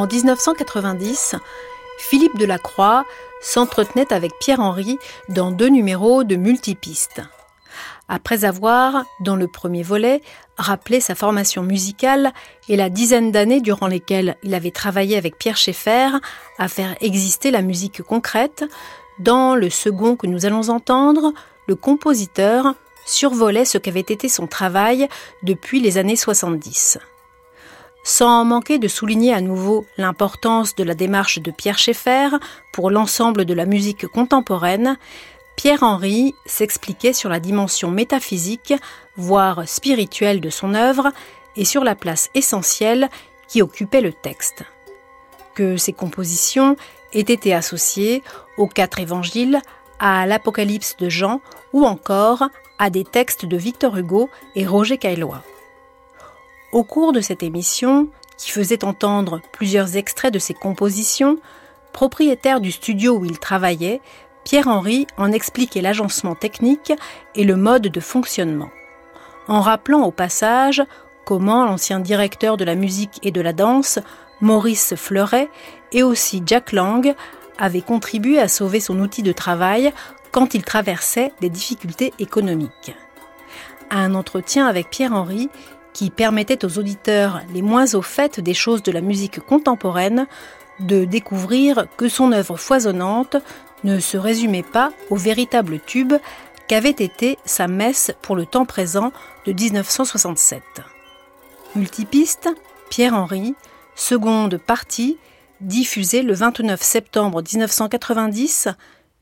En 1990, Philippe Delacroix s'entretenait avec Pierre-Henry dans deux numéros de multipistes. Après avoir, dans le premier volet, rappelé sa formation musicale et la dizaine d'années durant lesquelles il avait travaillé avec Pierre Schaeffer à faire exister la musique concrète, dans le second que nous allons entendre, le compositeur survolait ce qu'avait été son travail depuis les années 70. Sans manquer de souligner à nouveau l'importance de la démarche de Pierre Schaeffer pour l'ensemble de la musique contemporaine, Pierre-Henry s'expliquait sur la dimension métaphysique, voire spirituelle de son œuvre, et sur la place essentielle qui occupait le texte. Que ses compositions aient été associées aux quatre évangiles, à l'Apocalypse de Jean ou encore à des textes de Victor Hugo et Roger Caillois. Au cours de cette émission, qui faisait entendre plusieurs extraits de ses compositions, propriétaire du studio où il travaillait, Pierre-Henry en expliquait l'agencement technique et le mode de fonctionnement, en rappelant au passage comment l'ancien directeur de la musique et de la danse, Maurice Fleuret, et aussi Jack Lang, avaient contribué à sauver son outil de travail quand il traversait des difficultés économiques. À un entretien avec Pierre-Henry, qui permettait aux auditeurs les moins au fait des choses de la musique contemporaine de découvrir que son œuvre foisonnante ne se résumait pas au véritable tube qu'avait été sa messe pour le temps présent de 1967. Multipiste, Pierre-Henri, seconde partie, diffusée le 29 septembre 1990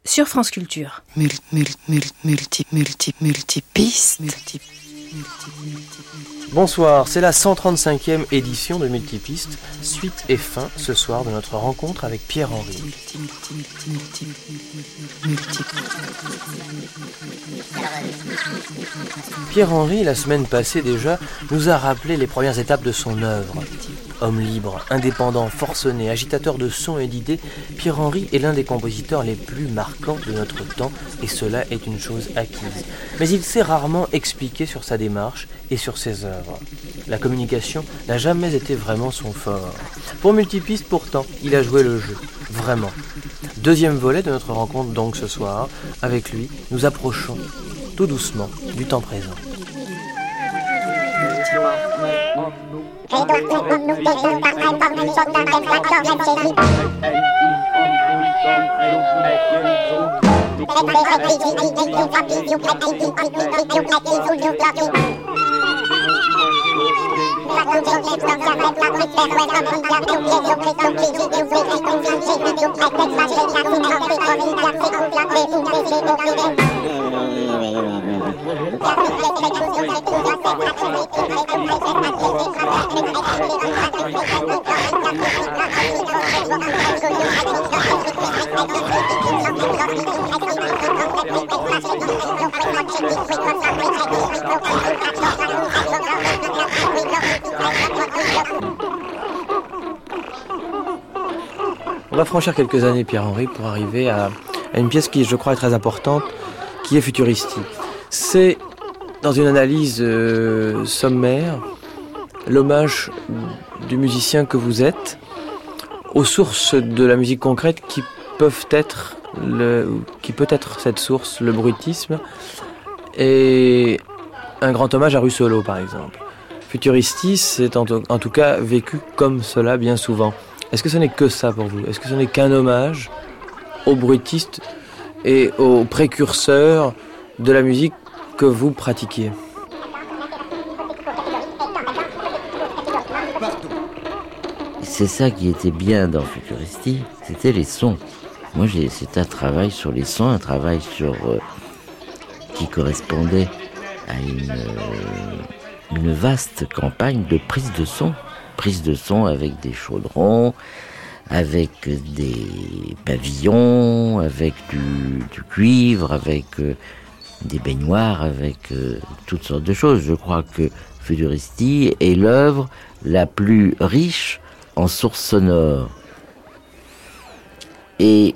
sur France Culture. Multi, multi, multi, multi, multipiste. Bonsoir, c'est la 135e édition de Multipiste, suite et fin ce soir de notre rencontre avec Pierre-Henri. Pierre-Henri, la semaine passée déjà, nous a rappelé les premières étapes de son œuvre. Homme libre, indépendant, forcené, agitateur de sons et d'idées, Pierre-Henri est l'un des compositeurs les plus marquants de notre temps, et cela est une chose acquise. Mais il s'est rarement expliqué sur sa démarche et sur ses œuvres. La communication n'a jamais été vraiment son fort. Pour Multipiste, pourtant, il a joué le jeu, vraiment. Deuxième volet de notre rencontre donc ce soir. Avec lui, nous approchons tout doucement du temps présent. Hãy đoạt lên quân nút để lưu bằng hai bằng hai con đang đem lại cho em chế hít Hãy subscribe cho kênh Ghiền Mì Gõ Để không bỏ lỡ những video hấp dẫn Hãy subscribe cho kênh Ghiền Mì Gõ Để không bỏ lỡ những video hấp dẫn On va franchir quelques années, Pierre-Henri, pour arriver à, une pièce qui, je crois, est très importante, qui est futuristique. C'est, dans une analyse euh, sommaire, l'hommage du musicien que vous êtes aux sources de la musique concrète qui peuvent être le, qui peut être cette source, le bruitisme, et un grand hommage à Russolo, par exemple. Futuristis, c'est en, en tout cas vécu comme cela bien souvent. Est-ce que ce n'est que ça pour vous? Est-ce que ce n'est qu'un hommage aux bruitistes et aux précurseurs de la musique que vous pratiquiez C'est ça qui était bien dans Futuristi, c'était les sons. Moi, c'est un travail sur les sons, un travail sur euh, qui correspondait à une, euh, une vaste campagne de prise de son, prise de son avec des chaudrons, avec des pavillons, avec du, du cuivre, avec euh, des baignoires, avec toutes sortes de choses. Je crois que Futuristi est l'œuvre la plus riche en sources sonores. Et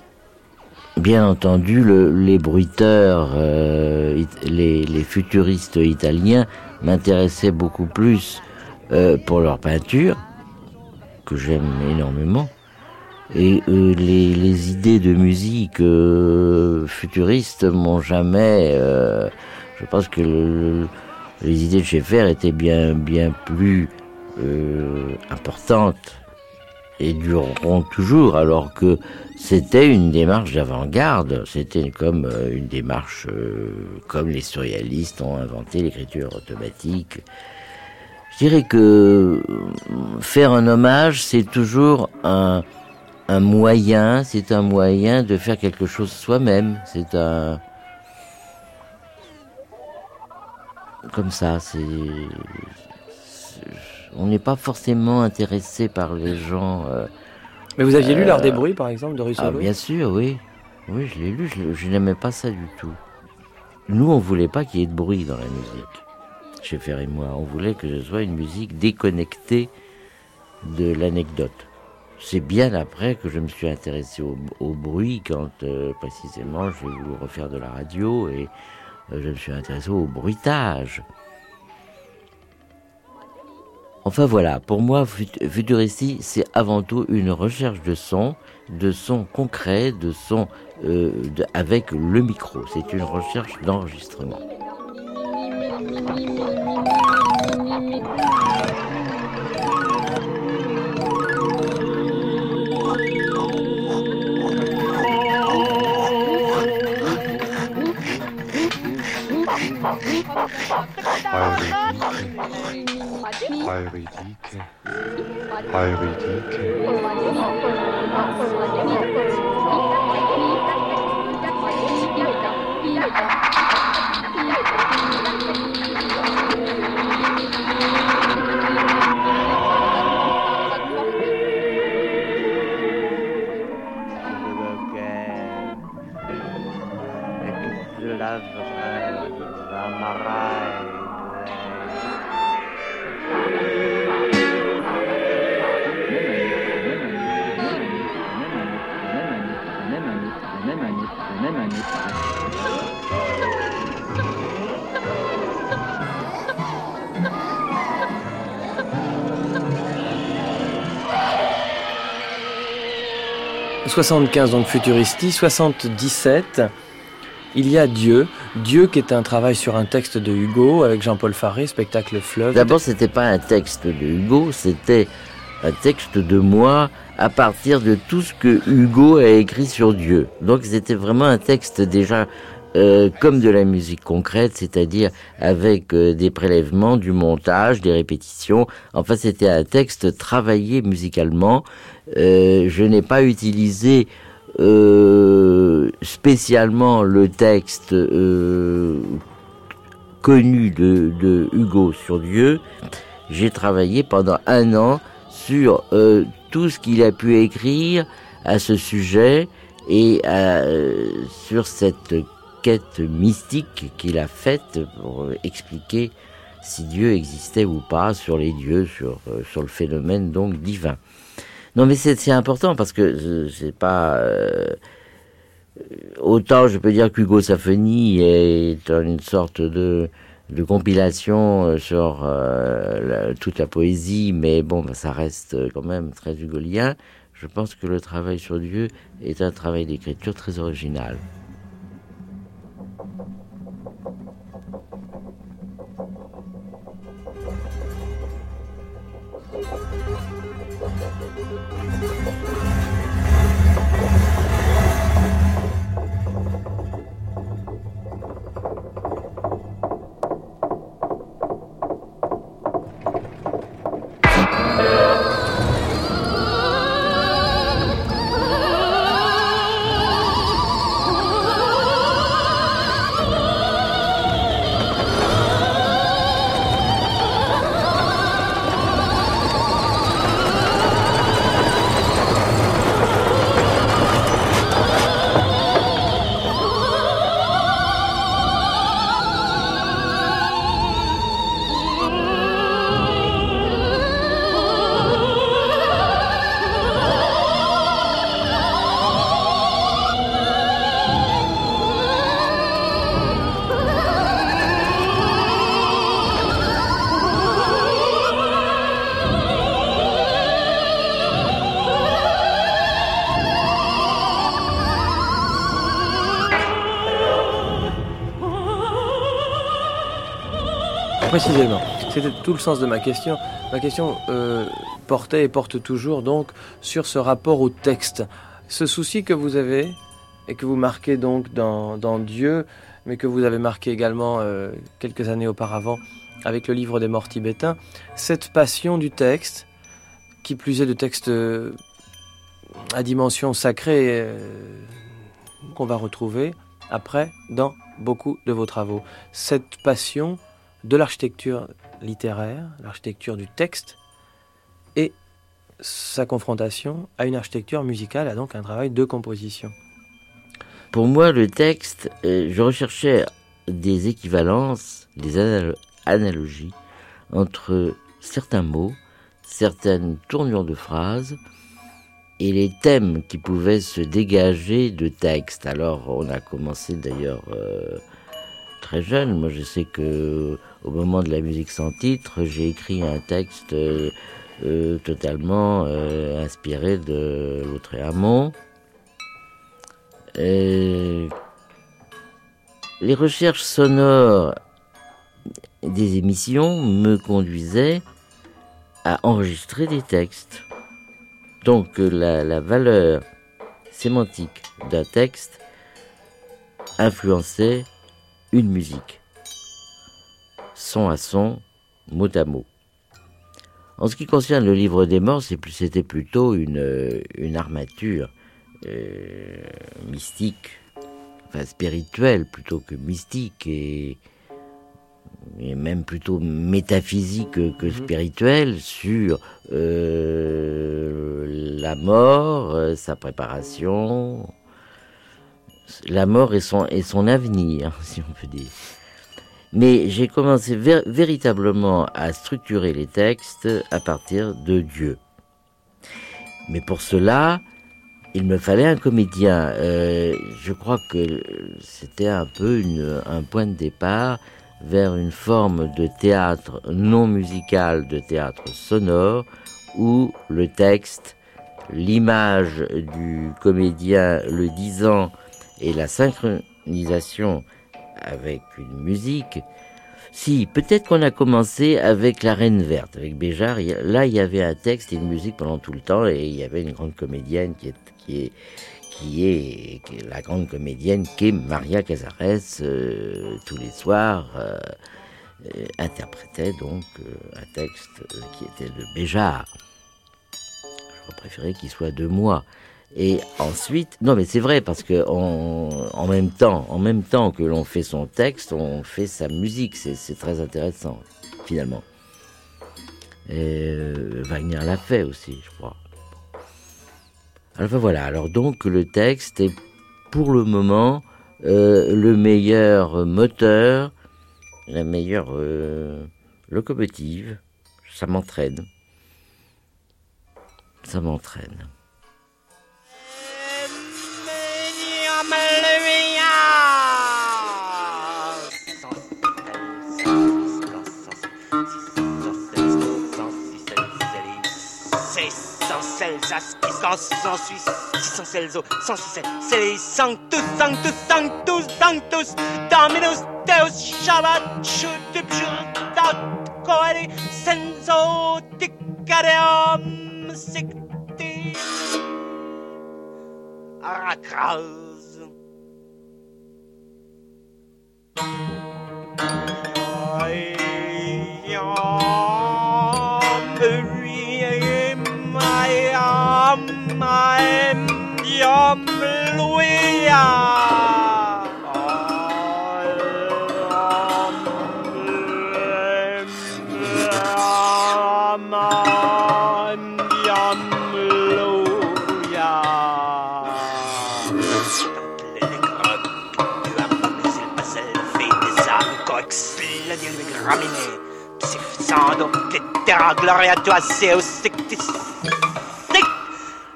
bien entendu, les bruiteurs, euh, les, futuristes italiens m'intéressaient beaucoup plus euh, pour leur peinture, que j'aime énormément. Et euh, les, idées de musique futuristes m'ont jamais... je pense que les idées de Schaeffer étaient bien, bien plus importantes et dureront toujours, alors que c'était une démarche d'avant-garde, c'était comme euh, une démarche euh, comme les surréalistes ont inventé l'écriture automatique. Je dirais que euh, faire un hommage, c'est toujours un, un moyen, c'est un moyen de faire quelque chose soi-même, c'est un... Comme ça, c'est on n'est pas forcément intéressé par les gens. Euh, Mais vous aviez lu L'Art des bruits, par exemple, de Russell Ah, bien sûr, oui. Oui, je l'ai lu, je, n'aimais pas ça du tout. Nous, on voulait pas qu'il y ait de bruit dans la musique. Chez Fer et moi, on voulait que ce soit une musique déconnectée de l'anecdote. C'est bien après que je me suis intéressé au, bruit, quand euh, précisément j'ai voulu refaire de la radio et euh, je me suis intéressé au bruitage. Enfin voilà, pour moi, Futuristi, c'est avant tout une recherche de son, de son concret, de son euh, avec le micro. C'est une recherche d'enregistrement. Eurydike. Eurydike. Eurydike. 75 donc Futuristi, 77 il y a Dieu, Dieu qui est un travail sur un texte de Hugo avec Jean-Paul Faré, spectacle fleuve. D'abord, c'était pas un texte de Hugo, c'était un texte de moi à partir de tout ce que Hugo a écrit sur Dieu. Donc c'était vraiment un texte déjà euh, comme de la musique concrète, c'est-à-dire avec euh, des prélèvements, du montage, des répétitions. Enfin, c'était un texte travaillé musicalement. Euh, je n'ai pas utilisé spécialement le texte connu de, de, Hugo sur Dieu. J'ai travaillé pendant un an sur tout ce qu'il a pu écrire à ce sujet et sur cette quête mystique qu'il a faite pour expliquer si Dieu existait ou pas sur les dieux, sur, euh, sur le phénomène donc divin. Non mais c'est important parce que c'est pas... Euh, autant je peux dire qu'Hugo Safoni est une sorte de, de compilation euh, sur toute la poésie, mais bon, bah, ça reste quand même très hugolien. Je pense que le travail sur Dieu est un travail d'écriture très original. Précisément. C'était tout le sens de ma question. Ma question euh, portait et porte toujours donc sur ce rapport au texte. Ce souci que vous avez et que vous marquez donc dans, Dieu, mais que vous avez marqué également euh, quelques années auparavant avec le livre des morts tibétains, cette passion du texte, qui plus est de texte euh, à dimension sacrée qu'on va retrouver après dans beaucoup de vos travaux. Cette passion de l'architecture littéraire, l'architecture du texte, et sa confrontation à une architecture musicale, à donc un travail de composition. Pour moi, le texte, euh, je recherchais des équivalences, des anal- analogies entre certains mots, certaines tournures de phrases et les thèmes qui pouvaient se dégager de texte. Alors, on a commencé d'ailleurs euh, très jeune. Moi, je sais que au moment de la musique sans titre, j'ai écrit un texte euh, euh, totalement euh, inspiré de Lautréamont. Euh, les recherches sonores des émissions me conduisaient à enregistrer des textes. Donc euh, la, la valeur sémantique d'un texte influençait une musique, son à son, mot à mot. En ce qui concerne le livre des morts, c'était plutôt une, euh, une armature euh, mystique, enfin spirituelle plutôt que mystique et, et même plutôt métaphysique que, que spirituelle sur euh, la mort, sa préparation, la mort et son, et son avenir, si on peut dire. Mais j'ai commencé véritablement à structurer les textes à partir de Dieu. Mais pour cela, il me fallait un comédien. Euh, je crois que c'était un peu un point de départ vers une forme de théâtre non musical, de théâtre sonore, où le texte, l'image du comédien le disant et la synchronisation avec une musique. Si, peut-être qu'on a commencé avec La Reine Verte, avec a- Là, il y avait un texte et une musique pendant tout le temps, et il y avait une grande comédienne qui est, qui est, qui est, la grande comédienne qui Maria Casares, euh, tous les soirs, euh, euh, interprétait donc euh, un texte qui était de Béjart. J'aurais préféré qu'il soit de moi. Et ensuite, non mais c'est vrai parce que en même temps, en même temps que l'on fait son texte, on fait sa musique. C'est très intéressant finalement. Et euh, Wagner l'a fait aussi, je crois. Enfin, voilà. Alors donc le texte est pour le moment euh, le meilleur moteur, la meilleure euh, locomotive. Ça m'entraîne. Ça m'entraîne. Sans Suisse, 600 Celso, 106 c'est les Sanctus, Sanctus, Sanctus, Sanctus, Dominus, Deus, Shabbat, Shutub, Shutat, Coeli, Senso, Ticareum, Sicti, Aracraz. Gloria to us, Zeus,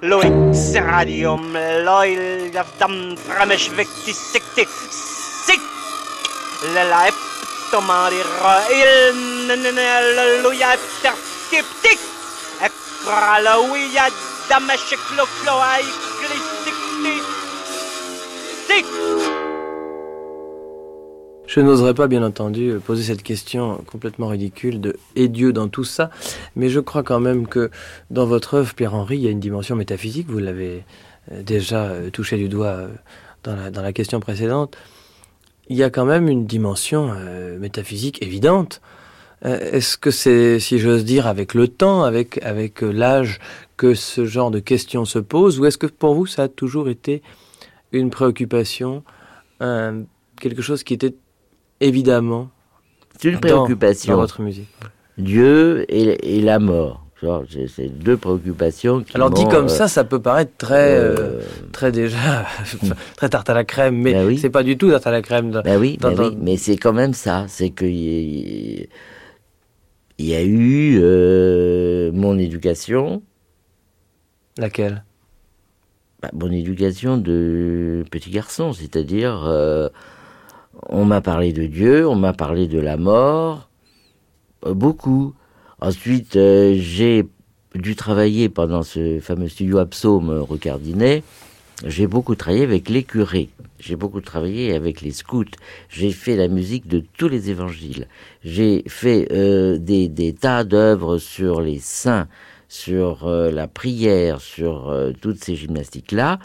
Loïc Radium, Loil, Dam, Framisch, Victi, Sikti, Sik, Leleib, Tomari, Roil, ne, ne, ne, Leluja, Ter, Tip, Tik, Ekraloia, Dameschek, Loklo, Eikli, Sikti, Sik, Je n'oserais pas, bien entendu, poser cette question complètement ridicule de est Dieu dans tout ça, mais je crois quand même que dans votre œuvre, Pierre-Henri, il y a une dimension métaphysique, vous l'avez euh, déjà euh, touché du doigt euh, dans la, question précédente. Il y a quand même une dimension métaphysique évidente. Est-ce que c'est, si j'ose dire, avec le temps, avec, avec l'âge, que ce genre de questions se pose, ou est-ce que pour vous, ça a toujours été une préoccupation, quelque chose qui était évidemment C'est une préoccupation. Dans, votre musique. Dieu et, la mort. C'est deux préoccupations. Qui Alors dit comme euh, ça, ça peut paraître très, euh, euh, très déjà, très tarte à la crème, mais ben c'est pas du tout tarte à la crème. ben oui, ben oui, mais c'est quand même ça. C'est que il y, a eu mon éducation. Laquelle? Bah, Mon éducation de petit garçon, c'est-à-dire on m'a parlé de Dieu, on m'a parlé de la mort, euh, beaucoup. Ensuite, euh, j'ai dû travailler pendant ce fameux studio Absaume euh, Recardinet. J'ai beaucoup travaillé avec les curés. J'ai beaucoup travaillé avec les scouts. J'ai fait la musique de tous les évangiles. J'ai fait des, tas d'œuvres sur les saints, sur la prière, sur toutes ces gymnastiques-là.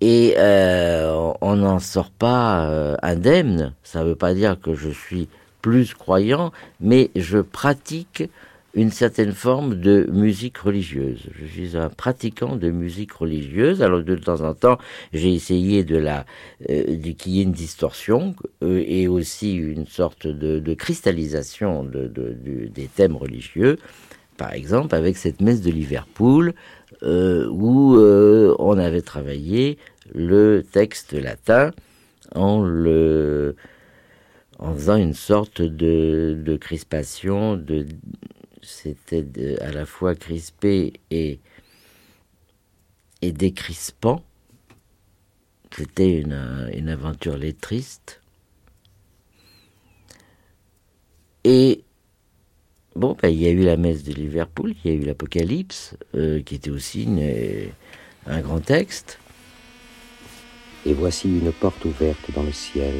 Et euh, on n'en sort pas euh, indemne. Ça ne veut pas dire que je suis plus croyant, mais je pratique une certaine forme de musique religieuse. Je suis un pratiquant de musique religieuse. Alors de temps en temps, j'ai essayé de la, euh, qu'il y ait une distorsion euh, et aussi une sorte de, de cristallisation de, de, des thèmes religieux. Par exemple, avec cette messe de Liverpool, euh, où euh, on avait travaillé le texte latin en le en faisant une sorte de, de crispation, c'était à la fois crispé et, et décrispant. C'était une, une aventure lettriste. Et Bon, ben, il y a eu la messe de Liverpool, il y a eu l'Apocalypse, euh, qui était aussi euh, un grand texte. Et voici une porte ouverte dans le ciel.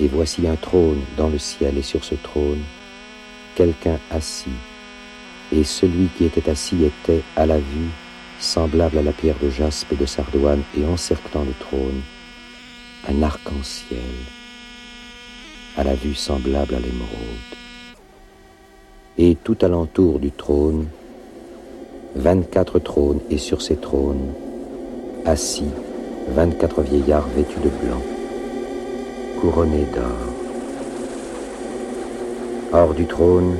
Et voici un trône dans le ciel, et sur ce trône, quelqu'un assis. Et celui qui était assis était, à la vue, semblable à la pierre de jaspe et de sardoine, et encerclant le trône, un arc-en-ciel, à la vue semblable à l'émeraude et tout alentour du trône, vingt-quatre trônes, et sur ces trônes, assis, vingt-quatre vieillards vêtus de blanc, couronnés d'or. Hors du trône,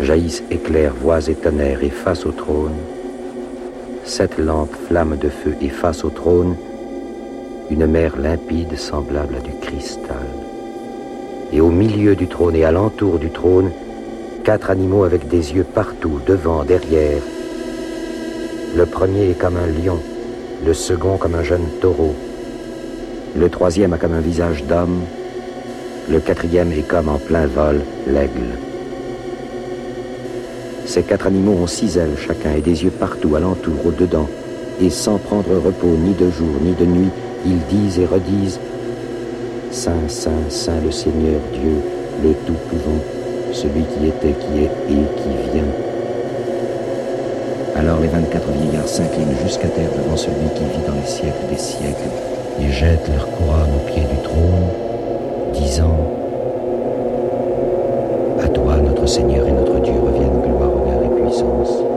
jaillissent éclairs, voix et tonnerres, et face au trône, sept lampes flammes de feu, et face au trône, une mer limpide semblable à du cristal. Et au milieu du trône et alentour du trône, quatre animaux avec des yeux partout, devant, derrière. Le premier est comme un lion, le second comme un jeune taureau, le troisième a comme un visage d'homme, le quatrième est comme en plein vol l'aigle. Ces quatre animaux ont six ailes chacun et des yeux partout, alentour, au-dedans, et sans prendre repos ni de jour ni de nuit, ils disent et redisent Saint, Saint, Saint le Seigneur Dieu, le Tout-Puissant celui qui était, qui est et qui vient. Alors les 24 vieillards s'inclinent jusqu'à terre devant celui qui vit dans les siècles des siècles et jettent leur couronne au pied du trône, disant À toi, notre Seigneur et notre Dieu, reviennent gloire, honneur et puissance.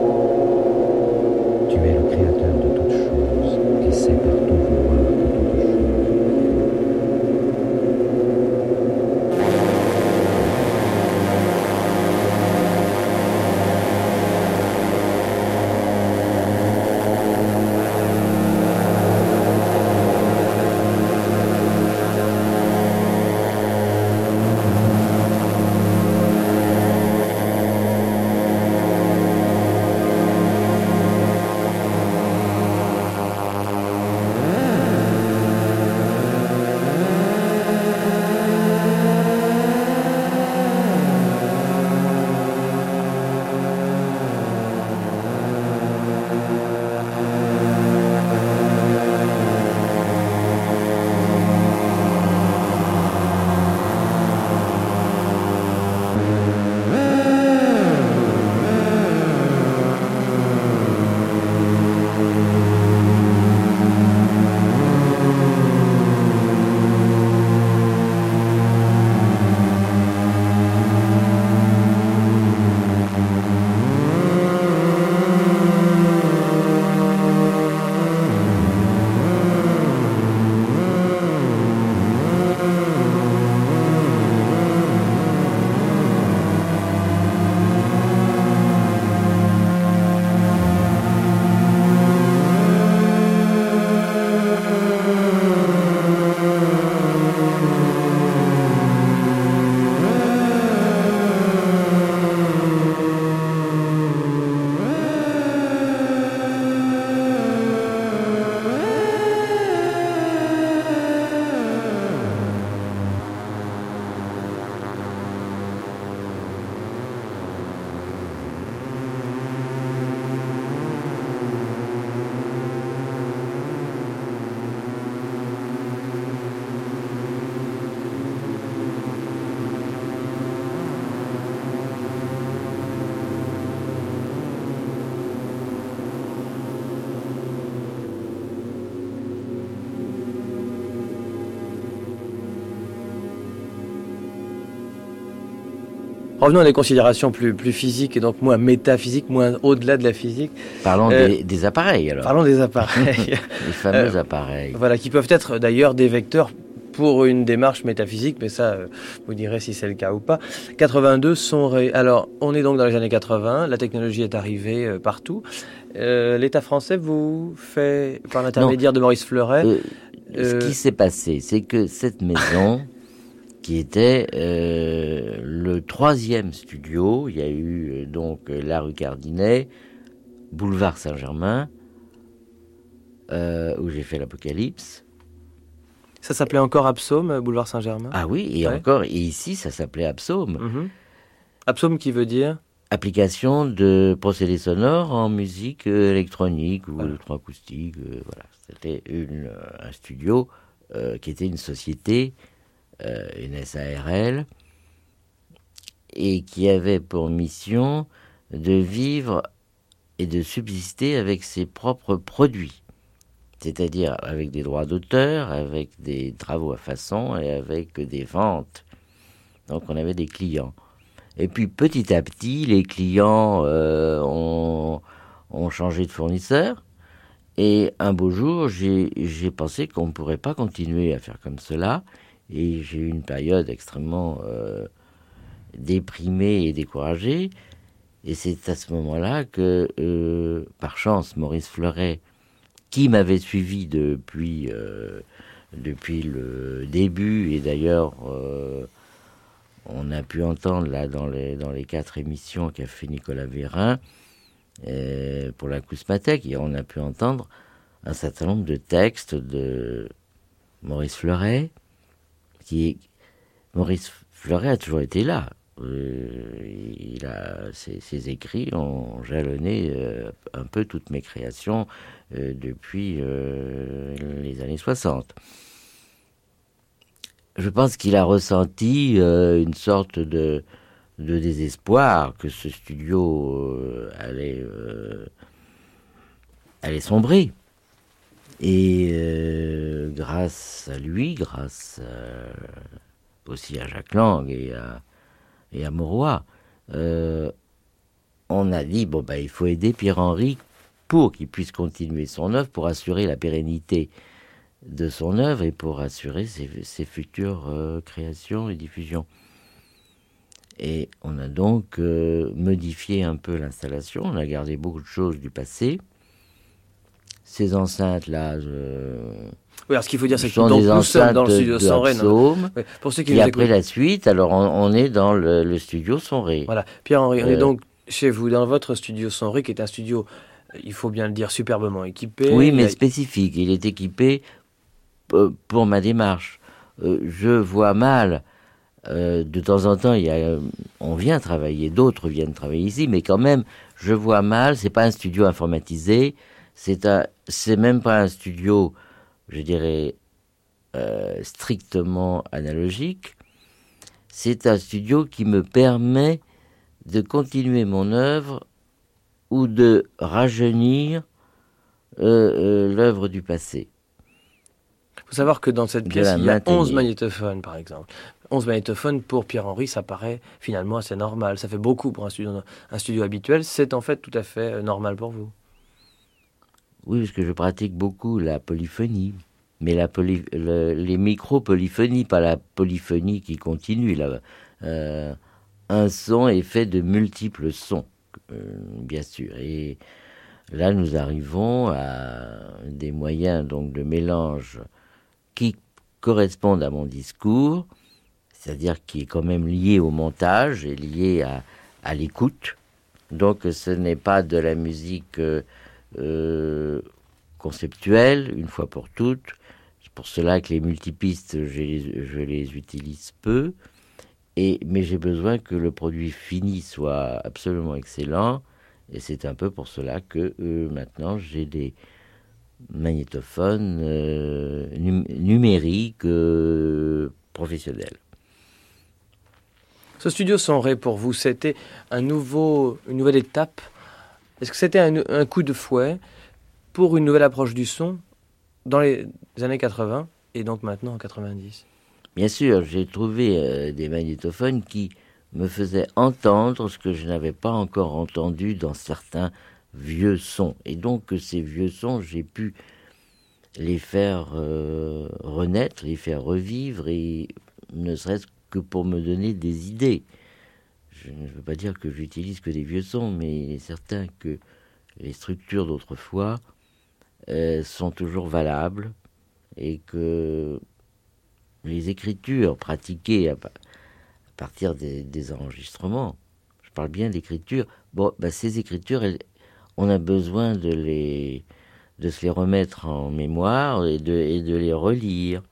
Revenons à des considérations plus, plus physiques et donc moins métaphysiques, moins au-delà de la physique. Parlons Euh, des, des appareils alors. Parlons des appareils. Les fameux Euh, appareils. voilà, qui peuvent être d'ailleurs des vecteurs pour une démarche métaphysique, mais ça, euh, vous direz si c'est le cas ou pas. 82 sont... ré- Alors, on est donc dans les années 80, la technologie est arrivée partout. Euh, L'État français vous fait, par l'intermédiaire de Maurice Fleuret, Euh, euh, Ce qui s'est passé, c'est que cette maison, qui était euh, le troisième studio, il y a eu euh, donc la rue Cardinet, boulevard Saint-Germain, euh, où j'ai fait l'Apocalypse. ça s'appelait encore Absaume, boulevard Saint-Germain? Ah oui, et Ouais. encore, et ici, ça s'appelait Absaume. Mhm. Absaume qui veut dire? Application de procédés sonores en musique électronique ou électroacoustique. voilà, c'était un studio euh, qui était une société, une SARL, et qui avait pour mission de vivre et de subsister avec ses propres produits, c'est-à-dire avec des droits d'auteur, avec des travaux à façon et avec des ventes. Donc on avait des clients. Et puis petit à petit, les clients euh, ont, changé de fournisseur. Et un beau jour, j'ai pensé qu'on ne pourrait pas continuer à faire comme cela. Et j'ai eu une période extrêmement euh, déprimée et découragée. Et c'est à ce moment-là que, euh, par chance, Maurice Fleuret, qui m'avait suivi depuis, euh, depuis le début, et d'ailleurs, on a pu entendre là dans les, dans les quatre émissions qu'a fait Nicolas Vérin pour la Cousmatec, et on a pu entendre un certain nombre de textes de Maurice Fleuret, Maurice Fleuret a toujours été là. Euh, il a, ses, écrits ont jalonné euh, un peu toutes mes créations euh, depuis les années 60 je pense qu'il a ressenti une sorte de, désespoir que ce studio allait sombrer. Et euh, grâce à lui, grâce euh, aussi à Jacques Lang et à, et à Mauroy, euh, on a dit bon bah il faut aider Pierre-Henri pour qu'il puisse continuer son œuvre, pour assurer la pérennité de son œuvre et pour assurer ses, futures créations et diffusions. Et on a donc modifié un peu l'installation, on a gardé beaucoup de choses du passé. Ces enceintes-là, je... Oui, alors ce qu'il faut dire, c'est que donc, nous sommes enceintes dans le studio de. Oui, Pour ceux qui Et nous après écoutent. la suite, alors on, on est dans le, le studio Sonré. Voilà, Pierre-Henri, on est Euh, donc chez vous, dans votre studio Sonré, qui est un studio, euh, il faut bien le dire, superbement équipé. Oui, mais a- spécifique. Il est équipé euh, pour ma démarche. Euh, je vois mal. euh, de temps en temps, il y a, euh, on vient travailler, d'autres viennent travailler ici, mais quand même, je vois mal. C'est pas un studio informatisé. C'est même pas un studio, je dirais, euh, strictement analogique. C'est un studio qui me permet de continuer mon œuvre ou de rajeunir euh, euh, l'œuvre du passé. Il faut savoir que dans cette pièce, il y a maintenir. 11 magnétophones, par exemple. 11 magnétophones pour Pierre-Henri, ça paraît finalement assez normal. Ça fait beaucoup pour un studio, un studio habituel. C'est en fait tout à fait normal pour vous. Oui, parce que je pratique beaucoup la polyphonie. Mais les micro-polyphonies, pas la polyphonie qui continue. Euh, un son est fait de multiples sons, euh, bien sûr. Et là, nous arrivons à des moyens donc de mélange qui correspondent à mon discours, c'est-à-dire qui est quand même lié au montage et lié à, à l'écoute. Donc, ce n'est pas de la musique euh, euh, conceptuelle, une fois pour toutes. C'est pour cela que les multipistes, je les, utilise peu. Et, mais j'ai besoin que le produit fini soit absolument excellent. Et c'est un peu pour cela que euh, maintenant j'ai des magnétophones euh, num- numériques euh, professionnels. Ce studio Sonré, pour vous, c'était un nouveau, une nouvelle étape Est-ce que c'était un, coup de fouet pour une nouvelle approche du son dans les années 80 et donc maintenant en 90 Bien sûr, j'ai trouvé euh, des magnétophones qui me faisait entendre ce que je n'avais pas encore entendu dans certains vieux sons. Et donc ces vieux sons, j'ai pu les faire euh, renaître, les faire revivre, et ne serait-ce que pour me donner des idées. Je ne veux pas dire que j'utilise que des vieux sons, mais il est certain que les structures d'autrefois euh, sont toujours valables et que les écritures pratiquées à, partir des, enregistrements, je parle bien d'écriture, bon, bah, ces écritures, on a besoin de les de se les remettre en mémoire et de, et de les relire.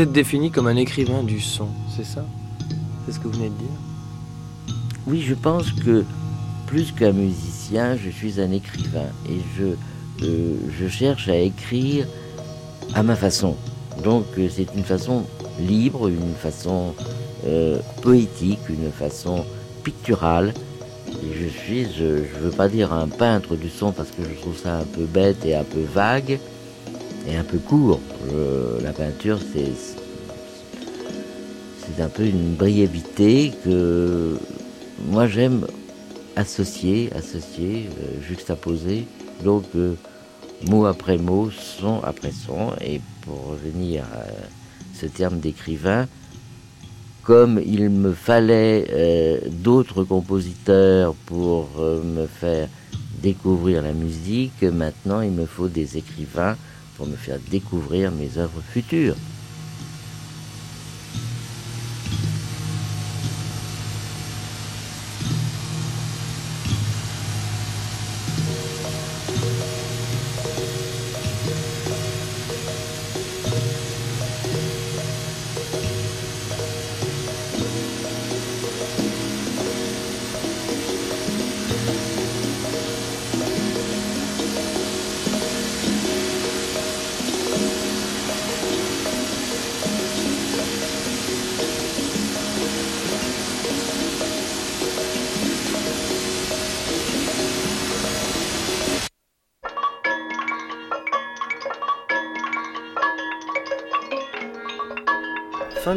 Vous êtes défini comme un écrivain du son, c'est ça? C'est ce que vous venez de dire? Oui, je pense que plus qu'un musicien, je suis un écrivain et je, euh, je cherche à écrire à ma façon. Donc euh, c'est une façon libre, une façon euh, poétique, une façon picturale. Et je suis, je ne veux pas dire un peintre du son parce que je trouve ça un peu bête et un peu vague, un peu court. la peinture, c'est c'est un peu une brièveté que moi j'aime associer, associer, euh, juxtaposer. Donc euh, mot après mot, son après son. Et pour revenir à ce terme d'écrivain, comme il me fallait euh, d'autres compositeurs pour me faire découvrir la musique, maintenant il me faut des écrivains pour me faire découvrir mes œuvres futures.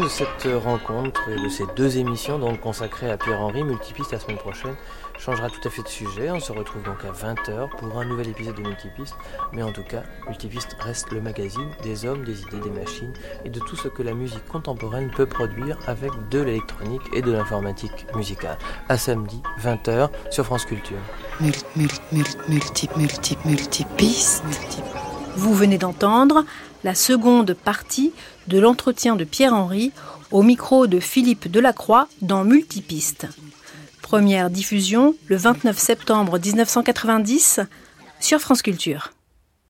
De cette rencontre et de ces deux émissions donc consacrées à Pierre-Henri, Multipiste la semaine prochaine changera tout à fait de sujet. On se retrouve donc à 20h pour un nouvel épisode de Multipiste. Mais en tout cas, Multipiste reste le magazine des hommes, des idées, des machines et de tout ce que la musique contemporaine peut produire avec de l'électronique et de l'informatique musicale. À samedi, 20h sur France Culture. Multi, multi, multi, multi, multipiste. Vous venez d'entendre la seconde partie de l'entretien de Pierre-Henri au micro de Philippe Delacroix dans Multipiste. Première diffusion le 29 septembre 1990 sur France Culture.